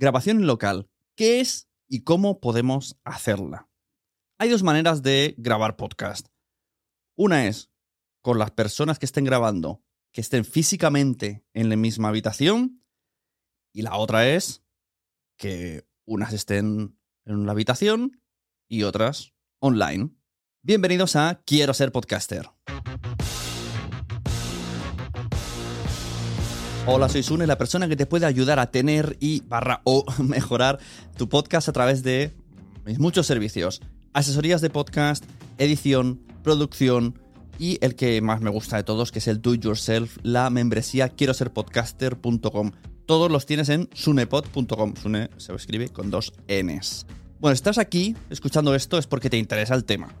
Grabación local. ¿Qué es y cómo podemos hacerla? Hay dos maneras de grabar podcast. Una es con las personas que estén grabando, que estén físicamente en la misma habitación. Y la otra es que unas estén en una habitación y otras online. Bienvenidos a Quiero ser podcaster. Hola, soy Sune, la persona que te puede ayudar a tener y barra o mejorar tu podcast a través de mis muchos servicios. Asesorías de podcast, edición, producción y el que más me gusta de todos, que es el do it yourself, la membresía quiero ser podcaster.com. Todos los tienes en sunepod.com. Sune se escribe con dos Ns. Bueno, estás aquí escuchando esto es porque te interesa el tema.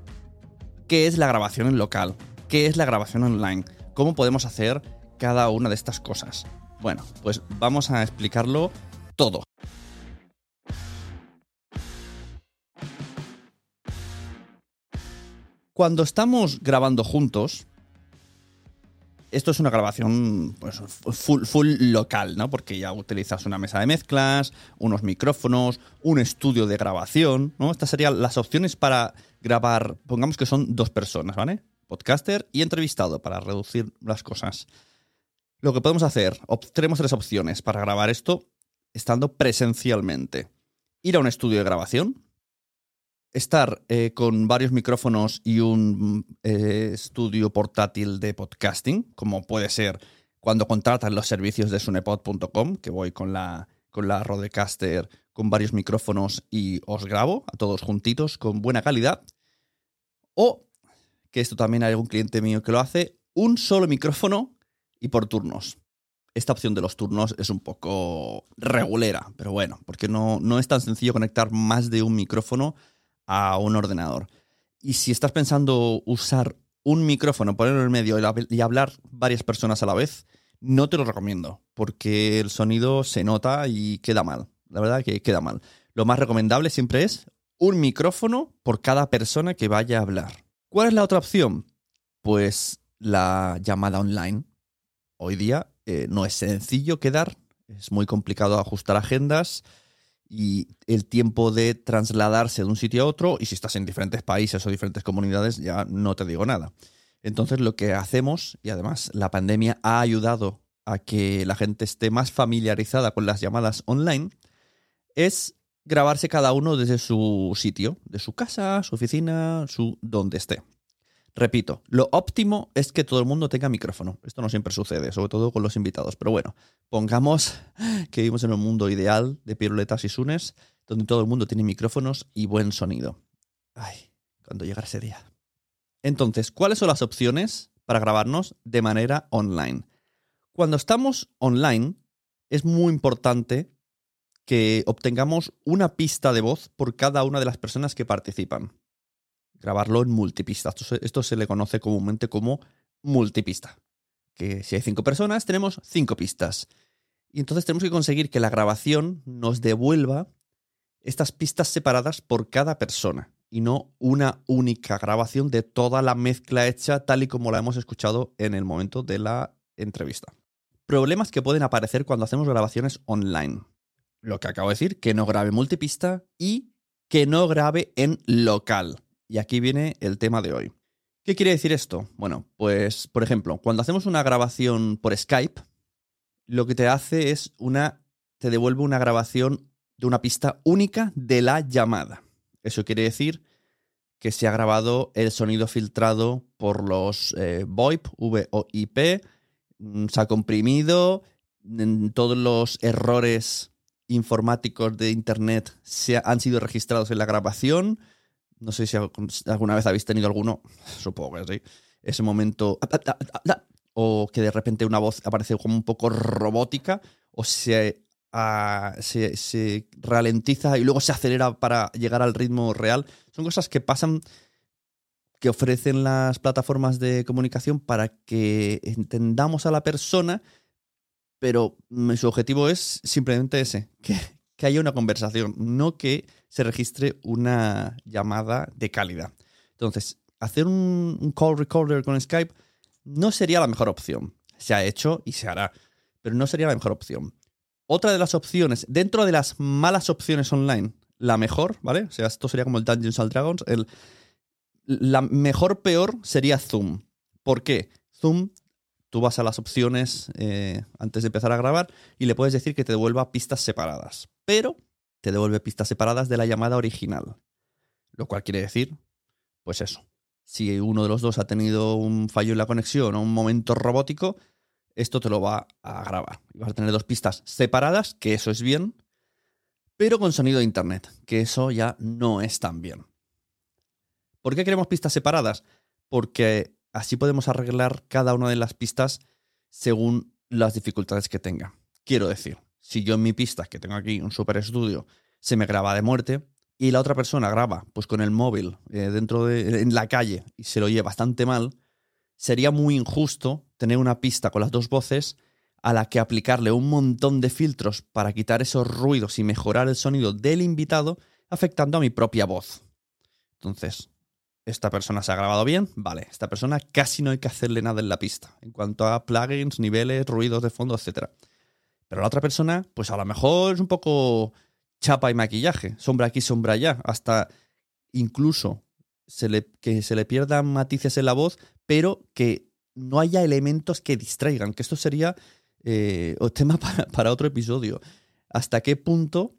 ¿Qué es la grabación en local? ¿Qué es la grabación online? ¿Cómo podemos hacer cada una de estas cosas. Bueno, pues vamos a explicarlo todo. Cuando estamos grabando juntos, esto es una grabación pues, full, full, local, ¿no? Porque ya utilizas una mesa de mezclas, unos micrófonos, un estudio de grabación, ¿no? Estas serían las opciones para grabar, pongamos que son dos personas, ¿vale? Podcaster y entrevistado, para reducir las cosas. Lo que podemos hacer, tenemos tres opciones para grabar esto estando presencialmente. Ir a un estudio de grabación, estar eh, con varios micrófonos y un eh, estudio portátil de podcasting, como puede ser cuando contratan los servicios de sunepod.com, que voy con la, con la Rodecaster con varios micrófonos y os grabo a todos juntitos con buena calidad. O, que esto también hay algún cliente mío que lo hace, un solo micrófono y por turnos. Esta opción de los turnos es un poco regulera, pero bueno, porque no, no es tan sencillo conectar más de un micrófono a un ordenador. Y si estás pensando usar un micrófono, ponerlo en medio y hablar varias personas a la vez, no te lo recomiendo, porque el sonido se nota y queda mal. La verdad que queda mal. Lo más recomendable siempre es un micrófono por cada persona que vaya a hablar. ¿Cuál es la otra opción? Pues la llamada online hoy día eh, no es sencillo quedar, es muy complicado ajustar agendas y el tiempo de trasladarse de un sitio a otro, y si estás en diferentes países o diferentes comunidades, ya no te digo nada. Entonces lo que hacemos, y además la pandemia ha ayudado a que la gente esté más familiarizada con las llamadas online, es grabarse cada uno desde su sitio, de su casa, su oficina, su donde esté. Repito, lo óptimo es que todo el mundo tenga micrófono. Esto no siempre sucede, sobre todo con los invitados. Pero bueno, pongamos que vivimos en un mundo ideal de piruletas y sunes, donde todo el mundo tiene micrófonos y buen sonido. Ay, cuando llegará ese día. Entonces, ¿cuáles son las opciones para grabarnos de manera online? Cuando estamos online, es muy importante que obtengamos una pista de voz por cada una de las personas que participan grabarlo en multipista. Esto se, le conoce comúnmente como multipista. Que si hay cinco personas, tenemos cinco pistas. Y entonces tenemos que conseguir que la grabación nos devuelva estas pistas separadas por cada persona y no una única grabación de toda la mezcla hecha tal y como la hemos escuchado en el momento de la entrevista. Problemas que pueden aparecer cuando hacemos grabaciones online. Lo que acabo de decir, que no grabe multipista y que no grabe en local. Y aquí viene el tema de hoy. ¿Qué quiere decir esto? Bueno, pues, por ejemplo, cuando hacemos una grabación por Skype, lo que te hace es una. te devuelve una grabación de una pista única de la llamada. Eso quiere decir que se ha grabado el sonido filtrado por los eh, VoIP, VoIP, mm, se ha comprimido, todos los errores informáticos de Internet se han sido registrados en la grabación no sé si alguna vez habéis tenido alguno, supongo que sí. Ese momento. O que de repente una voz aparece como un poco robótica, o ah, se, se, ralentiza y luego se acelera para llegar al ritmo real. Son cosas que pasan, que ofrecen las plataformas de comunicación para que entendamos a la persona, pero su objetivo es simplemente ese, que, que haya una conversación, no que se registre una llamada de calidad. Entonces, hacer un, call recorder con Skype no sería la mejor opción. Se ha hecho y se hará, pero no sería la mejor opción. Otra de las opciones, dentro de las malas opciones online, la mejor, ¿vale? O sea, esto sería como el Dungeons and Dragons. La mejor peor sería Zoom. ¿Por qué? Zoom, tú vas a las opciones eh, antes de empezar a grabar y le puedes decir que te devuelva pistas separadas. Pero te devuelve pistas separadas de la llamada original. Lo cual quiere decir, pues eso. Si uno de los dos ha tenido un fallo en la conexión o un momento robótico, esto te lo va a grabar. Y vas a tener dos pistas separadas, que eso es bien, pero con sonido de internet, que eso ya no es tan bien. ¿Por qué queremos pistas separadas? Porque así podemos arreglar cada una de las pistas según las dificultades que tenga. Quiero decir, si yo en mi pista, que tengo aquí un super estudio, se me graba de muerte y la otra persona graba pues con el móvil eh, dentro de en la calle y se lo oye bastante mal, sería muy injusto tener una pista con las dos voces a la que aplicarle un montón de filtros para quitar esos ruidos y mejorar el sonido del invitado, afectando a mi propia voz. Entonces, esta persona se ha grabado bien, vale, esta persona casi no hay que hacerle nada en la pista, en cuanto a plugins, niveles, ruidos de fondo, etc. Pero la otra persona, pues a lo mejor es un poco chapa y maquillaje, sombra aquí, sombra allá, hasta incluso que se le pierdan matices en la voz, pero que no haya elementos que distraigan, que esto sería eh, tema para, para otro episodio. ¿Hasta qué punto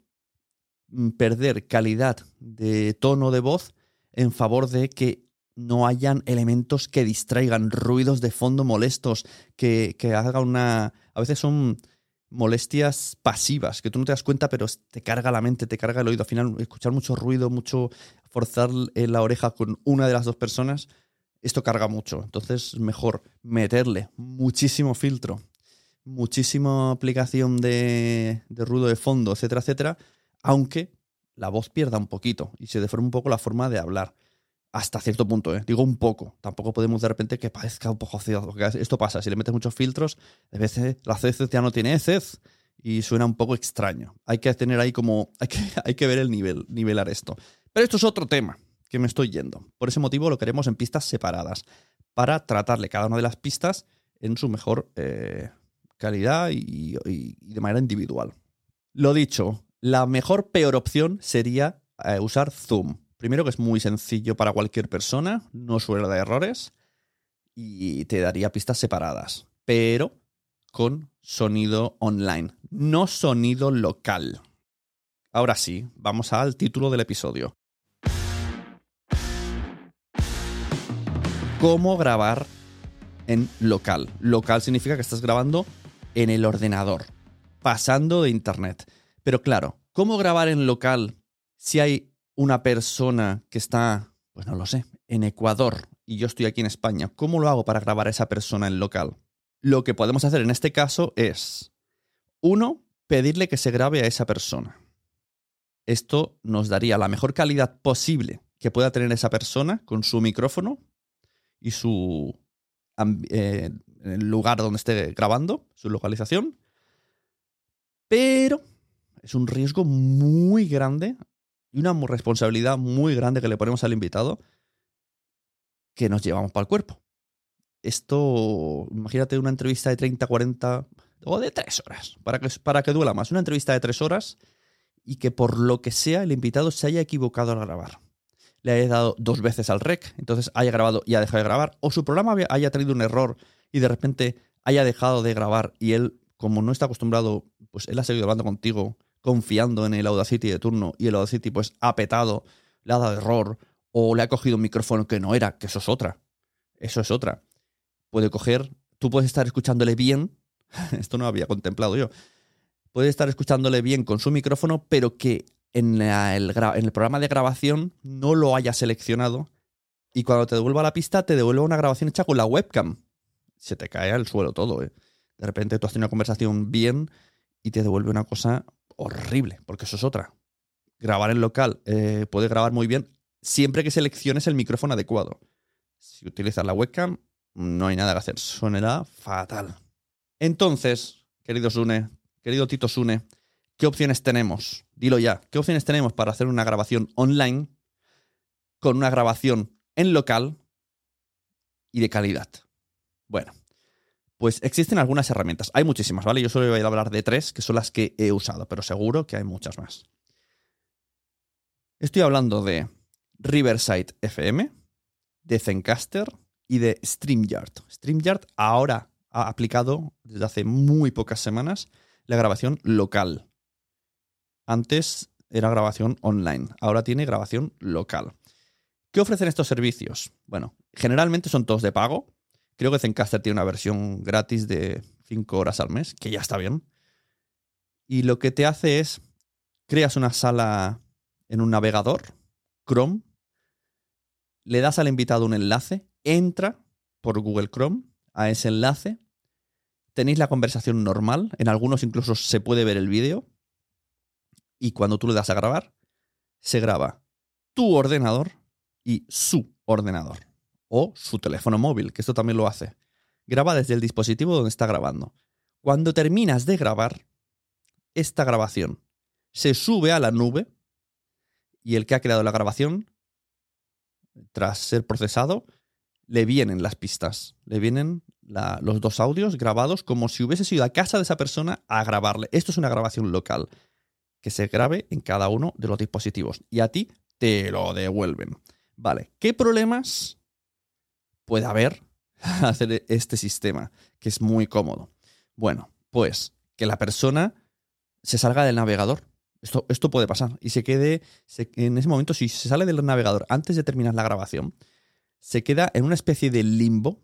mm, perder calidad de tono de voz en favor de que no hayan elementos que distraigan, ruidos de fondo molestos, que, que haga una... A veces son molestias pasivas, que tú no te das cuenta, pero te carga la mente, te carga el oído. Al final, escuchar mucho ruido, mucho forzar la oreja con una de las dos personas, esto carga mucho. Entonces, mejor meterle muchísimo filtro, muchísima aplicación de, de ruido de fondo, etcétera, etcétera, aunque la voz pierda un poquito y se deforme un poco la forma de hablar. Hasta cierto punto, ¿eh? digo un poco. Tampoco podemos de repente que parezca un poco ciego. Esto pasa, si le metes muchos filtros, a veces la CC ya no tiene heces y suena un poco extraño. Hay que tener ahí como. Hay que, hay que ver el nivel, nivelar esto. Pero esto es otro tema que me estoy yendo. Por ese motivo lo queremos en pistas separadas, para tratarle cada una de las pistas en su mejor eh, calidad y de manera individual. Lo dicho, la mejor peor opción sería eh, usar Zoom. Primero que es muy sencillo para cualquier persona, no suele dar errores y te daría pistas separadas, pero con sonido online, no sonido local. Ahora sí, vamos al título del episodio. ¿Cómo grabar en local? Local significa que estás grabando en el ordenador, pasando de internet. Pero claro, ¿cómo grabar en local si hay una persona que está, pues no lo sé, en Ecuador y yo estoy aquí en España? ¿Cómo lo hago para grabar a esa persona en local? Lo que podemos hacer en este caso es, uno, pedirle que se grabe a esa persona. Esto nos daría la mejor calidad posible que pueda tener esa persona con su micrófono y su eh, lugar donde esté grabando, su localización. Pero es un riesgo muy grande y una responsabilidad muy grande que le ponemos al invitado que nos llevamos para el cuerpo. Esto, imagínate una entrevista de 30, 40 o de 3 horas, para que, para que duela más. Una entrevista de 3 horas y que por lo que sea el invitado se haya equivocado al grabar. Le haya dado dos veces al rec, entonces haya grabado y ha dejado de grabar, o su programa haya tenido un error y de repente haya dejado de grabar y él, como no está acostumbrado, pues él ha seguido hablando contigo confiando en el Audacity de turno y el Audacity pues ha petado, le ha dado error o le ha cogido un micrófono que no era, que eso es otra. Eso es otra. Puede coger, tú puedes estar escuchándole bien, esto no había contemplado yo, puedes estar escuchándole bien con su micrófono, pero que en, el, en el programa de grabación no lo haya seleccionado y cuando te devuelva la pista te devuelve una grabación hecha con la webcam. Se te cae al suelo todo, ¿eh? De repente tú has tenido una conversación bien y te devuelve una cosa horrible, porque eso es otra. Grabar en local eh, puede grabar muy bien siempre que selecciones el micrófono adecuado. Si utilizas la webcam, no hay nada que hacer, sonará fatal. Entonces, querido Sune, querido Tito Sune, ¿qué opciones tenemos? Dilo ya, ¿qué opciones tenemos para hacer una grabación online con una grabación en local y de calidad? Bueno, Pues existen algunas herramientas. Hay muchísimas, ¿vale? Yo solo voy a hablar de tres, que son las que he usado, pero seguro que hay muchas más. Estoy hablando de Riverside FM, de Zencaster y de StreamYard. StreamYard ahora ha aplicado desde hace muy pocas semanas la grabación local. Antes era grabación online, ahora tiene grabación local. ¿Qué ofrecen estos servicios? Bueno, generalmente son todos de pago. Creo que Zencaster tiene una versión gratis de 5 horas al mes, que ya está bien. Y lo que te hace es, creas una sala en un navegador, Chrome, le das al invitado un enlace, entra por Google Chrome a ese enlace, tenéis la conversación normal, en algunos incluso se puede ver el vídeo, y cuando tú le das a grabar, se graba tu ordenador y su ordenador, o su teléfono móvil, que esto también lo hace. Graba desde el dispositivo donde está grabando. Cuando terminas de grabar, esta grabación se sube a la nube y el que ha creado la grabación, tras ser procesado, le vienen las pistas, le vienen los dos audios grabados como si hubiese sido a casa de esa persona a grabarle. Esto es una grabación local que se grabe en cada uno de los dispositivos y a ti te lo devuelven. Vale, ¿qué problemas puede haber hacer este sistema? Que es muy cómodo. Bueno, pues que la persona se salga del navegador esto, puede pasar. Y se quede, en ese momento, si se sale del navegador antes de terminar la grabación, se queda en una especie de limbo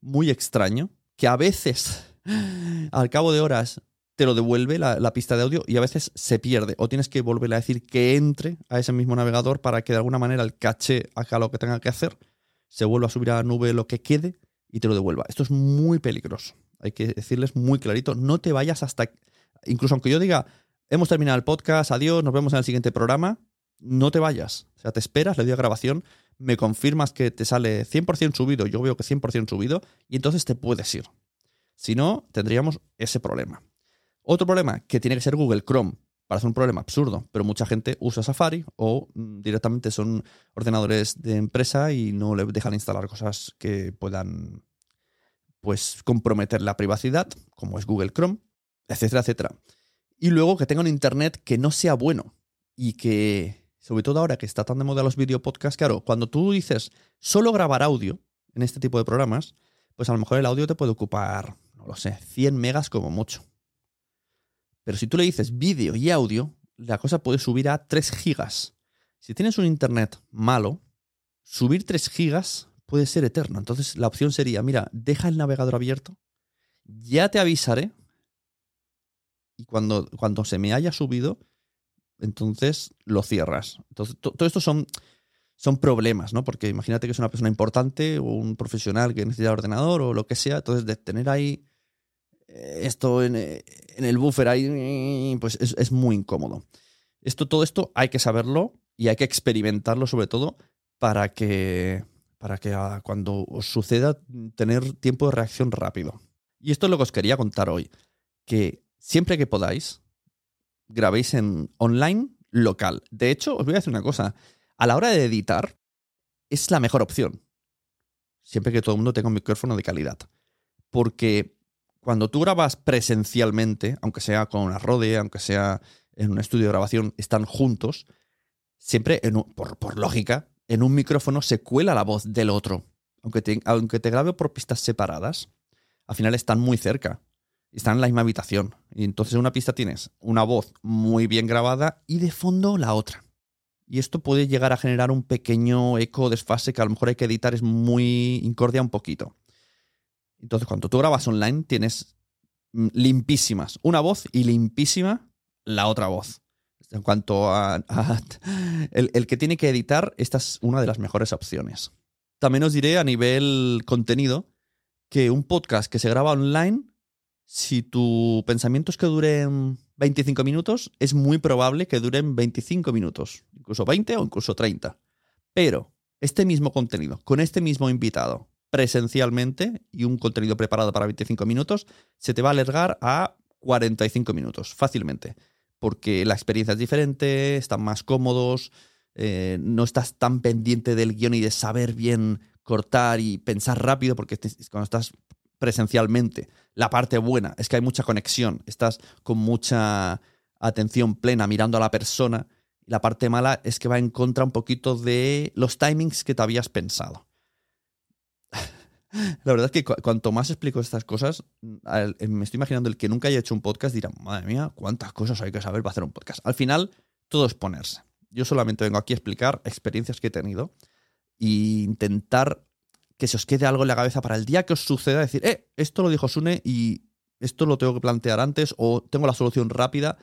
muy extraño, que a veces, al cabo de horas, te lo devuelve la, pista de audio y a veces se pierde. O tienes que volverle a decir que entre a ese mismo navegador para que de alguna manera el caché haga lo que tenga que hacer, se vuelva a subir a la nube lo que quede y te lo devuelva. Esto es muy peligroso. Hay que decirles muy clarito, no te vayas hasta... Incluso aunque yo diga, hemos terminado el podcast, adiós, nos vemos en el siguiente programa. No te vayas. O sea, te esperas, le doy a grabación, me confirmas que te sale 100% subido, yo veo que 100% subido, y entonces te puedes ir. Si no, tendríamos ese problema. Otro problema, que tiene que ser Google Chrome. Parece un problema absurdo, pero mucha gente usa Safari o mm, directamente son ordenadores de empresa y no le dejan instalar cosas que puedan pues comprometer la privacidad, como es Google Chrome, etcétera, etcétera. Y luego que tenga un internet que no sea bueno y que, sobre todo ahora que está tan de moda los videopodcasts, claro, cuando tú dices solo grabar audio en este tipo de programas, pues a lo mejor el audio te puede ocupar, no lo sé, 100 megas como mucho. Pero si tú le dices vídeo y audio, la cosa puede subir a 3 gigas. Si tienes un internet malo, subir 3 gigas puede ser eterno. Entonces la opción sería, mira, deja el navegador abierto, ya te avisaré y cuando, cuando se me haya subido, entonces lo cierras. Entonces, todo esto son, son problemas, ¿no? Porque imagínate que es una persona importante o un profesional que necesita ordenador o lo que sea, entonces de tener ahí esto en, el buffer ahí, pues es, muy incómodo. Esto, todo esto hay que saberlo y hay que experimentarlo sobre todo para que, para que ah, cuando os suceda tener tiempo de reacción rápido. Y esto es lo que os quería contar hoy, que siempre que podáis, grabéis en online local. De hecho, os voy a decir una cosa. A la hora de editar, es la mejor opción. Siempre que todo el mundo tenga un micrófono de calidad. Porque cuando tú grabas presencialmente, aunque sea con una Rode, aunque sea en un estudio de grabación, están juntos, siempre, por, por, lógica, en un micrófono se cuela la voz del otro. Aunque te, aunque te grabe por pistas separadas, al final están muy cerca están en la misma habitación. Y entonces en una pista tienes una voz muy bien grabada y de fondo la otra. Y esto puede llegar a generar un pequeño eco desfase que a lo mejor hay que editar, es muy incordia un poquito. Entonces cuando tú grabas online tienes mm, limpísimas una voz y limpísima la otra voz. En cuanto a, el, el que tiene que editar, esta es una de las mejores opciones. También os diré a nivel contenido que un podcast que se graba online si tu pensamiento es que duren 25 minutos, es muy probable que duren 25 minutos, incluso 20 o incluso 30. Pero este mismo contenido, con este mismo invitado, presencialmente y un contenido preparado para 25 minutos, se te va a alargar a 45 minutos, fácilmente. Porque la experiencia es diferente, están más cómodos, eh, no estás tan pendiente del guion y de saber bien cortar y pensar rápido, porque cuando estás presencialmente La parte buena es que hay mucha conexión, estás con mucha atención plena mirando a la persona. La parte mala es que va en contra un poquito de los timings que te habías pensado. La verdad es que cuanto más explico estas cosas, eh, me estoy imaginando el que nunca haya hecho un podcast dirá, madre mía, cuántas cosas hay que saber para hacer un podcast. Al final, todo es ponerse. Yo solamente vengo aquí a explicar experiencias que he tenido e intentar que se os quede algo en la cabeza para el día que os suceda, decir, eh, esto lo dijo Sune y esto lo tengo que plantear antes, o tengo la solución rápida,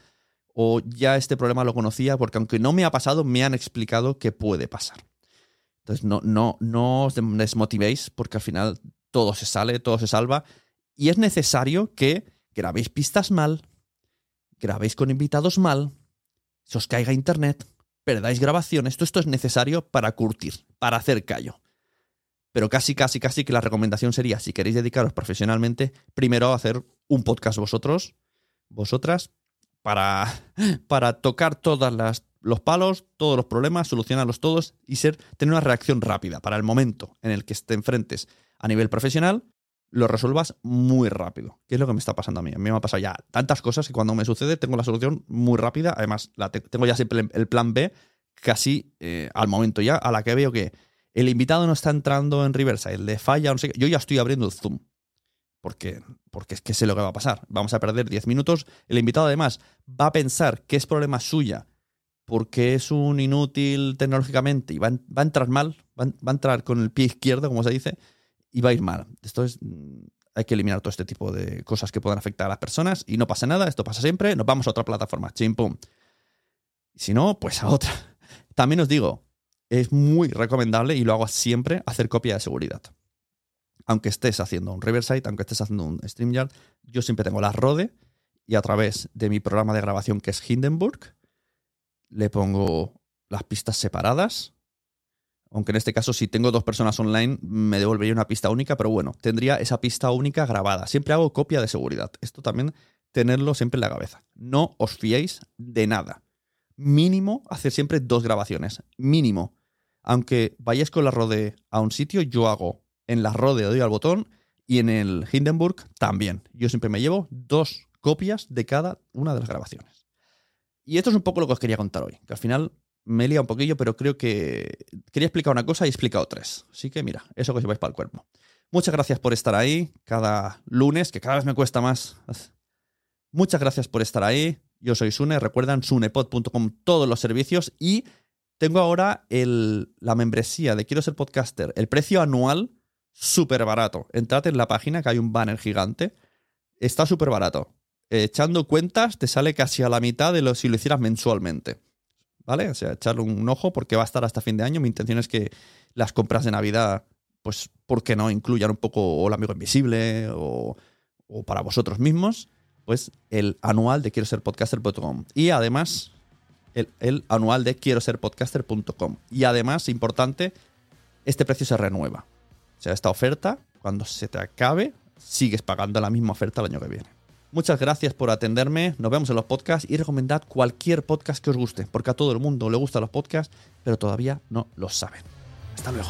o ya este problema lo conocía, porque aunque no me ha pasado, me han explicado que puede pasar. Entonces, no, no, no os desmotivéis, porque al final todo se sale, todo se salva, y es necesario que grabéis pistas mal, grabéis con invitados mal, se os caiga internet, perdáis grabaciones, todo esto es necesario para curtir, para hacer callo. Pero casi, casi, casi que la recomendación sería, si queréis dedicaros profesionalmente, primero hacer un podcast vosotros, vosotras, para, para tocar todos los palos, todos los problemas, solucionarlos todos y ser, tener una reacción rápida para el momento en el que te enfrentes a nivel profesional, lo resuelvas muy rápido. ¿Qué es lo que me está pasando a mí? A mí me ha pasado ya tantas cosas que cuando me sucede tengo la solución muy rápida. Además, tengo ya siempre el plan B casi eh, al momento ya, a la que veo que el invitado no está entrando en Riverside, le falla, no sé Yo ya estoy abriendo el Zoom. Porque, porque es que sé lo que va a pasar. Vamos a perder 10 minutos. El invitado, además, va a pensar que es problema suya porque es un inútil tecnológicamente y va, a entrar mal, va, a entrar con el pie izquierdo, como se dice, y va a ir mal. Esto es. Hay que eliminar todo este tipo de cosas que puedan afectar a las personas y no pasa nada, esto pasa siempre, nos vamos a otra plataforma, chim pum. Si no, pues a otra. También os digo, es muy recomendable y lo hago siempre hacer copia de seguridad. Aunque estés haciendo un Riverside, aunque estés haciendo un StreamYard, yo siempre tengo la Rode y a través de mi programa de grabación que es Hindenburg, le pongo las pistas separadas. Aunque en este caso, si tengo dos personas online, me devolvería una pista única, pero bueno, tendría esa pista única grabada. Siempre hago copia de seguridad. Esto también tenerlo siempre en la cabeza. No os fiéis de nada. Mínimo hacer siempre dos grabaciones. Mínimo aunque vayáis con la Rode a un sitio, yo hago en la Rode doy al botón y en el Hindenburg también. Yo siempre me llevo dos copias de cada una de las grabaciones. Y esto es un poco lo que os quería contar hoy, que al final me he liado un poquillo, pero creo que quería explicar una cosa y he explicado tres. Así que mira, eso que os lleváis para el cuerpo. Muchas gracias por estar ahí cada lunes, que cada vez me cuesta más. Muchas gracias por estar ahí. Yo soy Sune, recuerdan sunepod.com todos los servicios y tengo ahora el, la membresía de Quiero ser podcaster. El precio anual, súper barato. Entrad en la página, que hay un banner gigante. Está súper barato. Echando cuentas, te sale casi a la mitad de lo si lo hicieras mensualmente. ¿Vale? O sea, echarle un ojo porque va a estar hasta fin de año. Mi intención es que las compras de Navidad, pues, ¿por qué no? Incluyan un poco el amigo invisible o, o para vosotros mismos. Pues el anual de quiero ser podcaster.com. Y además, el, anual de quiero ser podcaster.com. Y además, importante, este precio se renueva. O sea, esta oferta, cuando se te acabe, sigues pagando la misma oferta el año que viene. Muchas gracias por atenderme. Nos vemos en los podcasts y recomendad cualquier podcast que os guste, porque a todo el mundo le gustan los podcasts, pero todavía no lo saben. Hasta luego.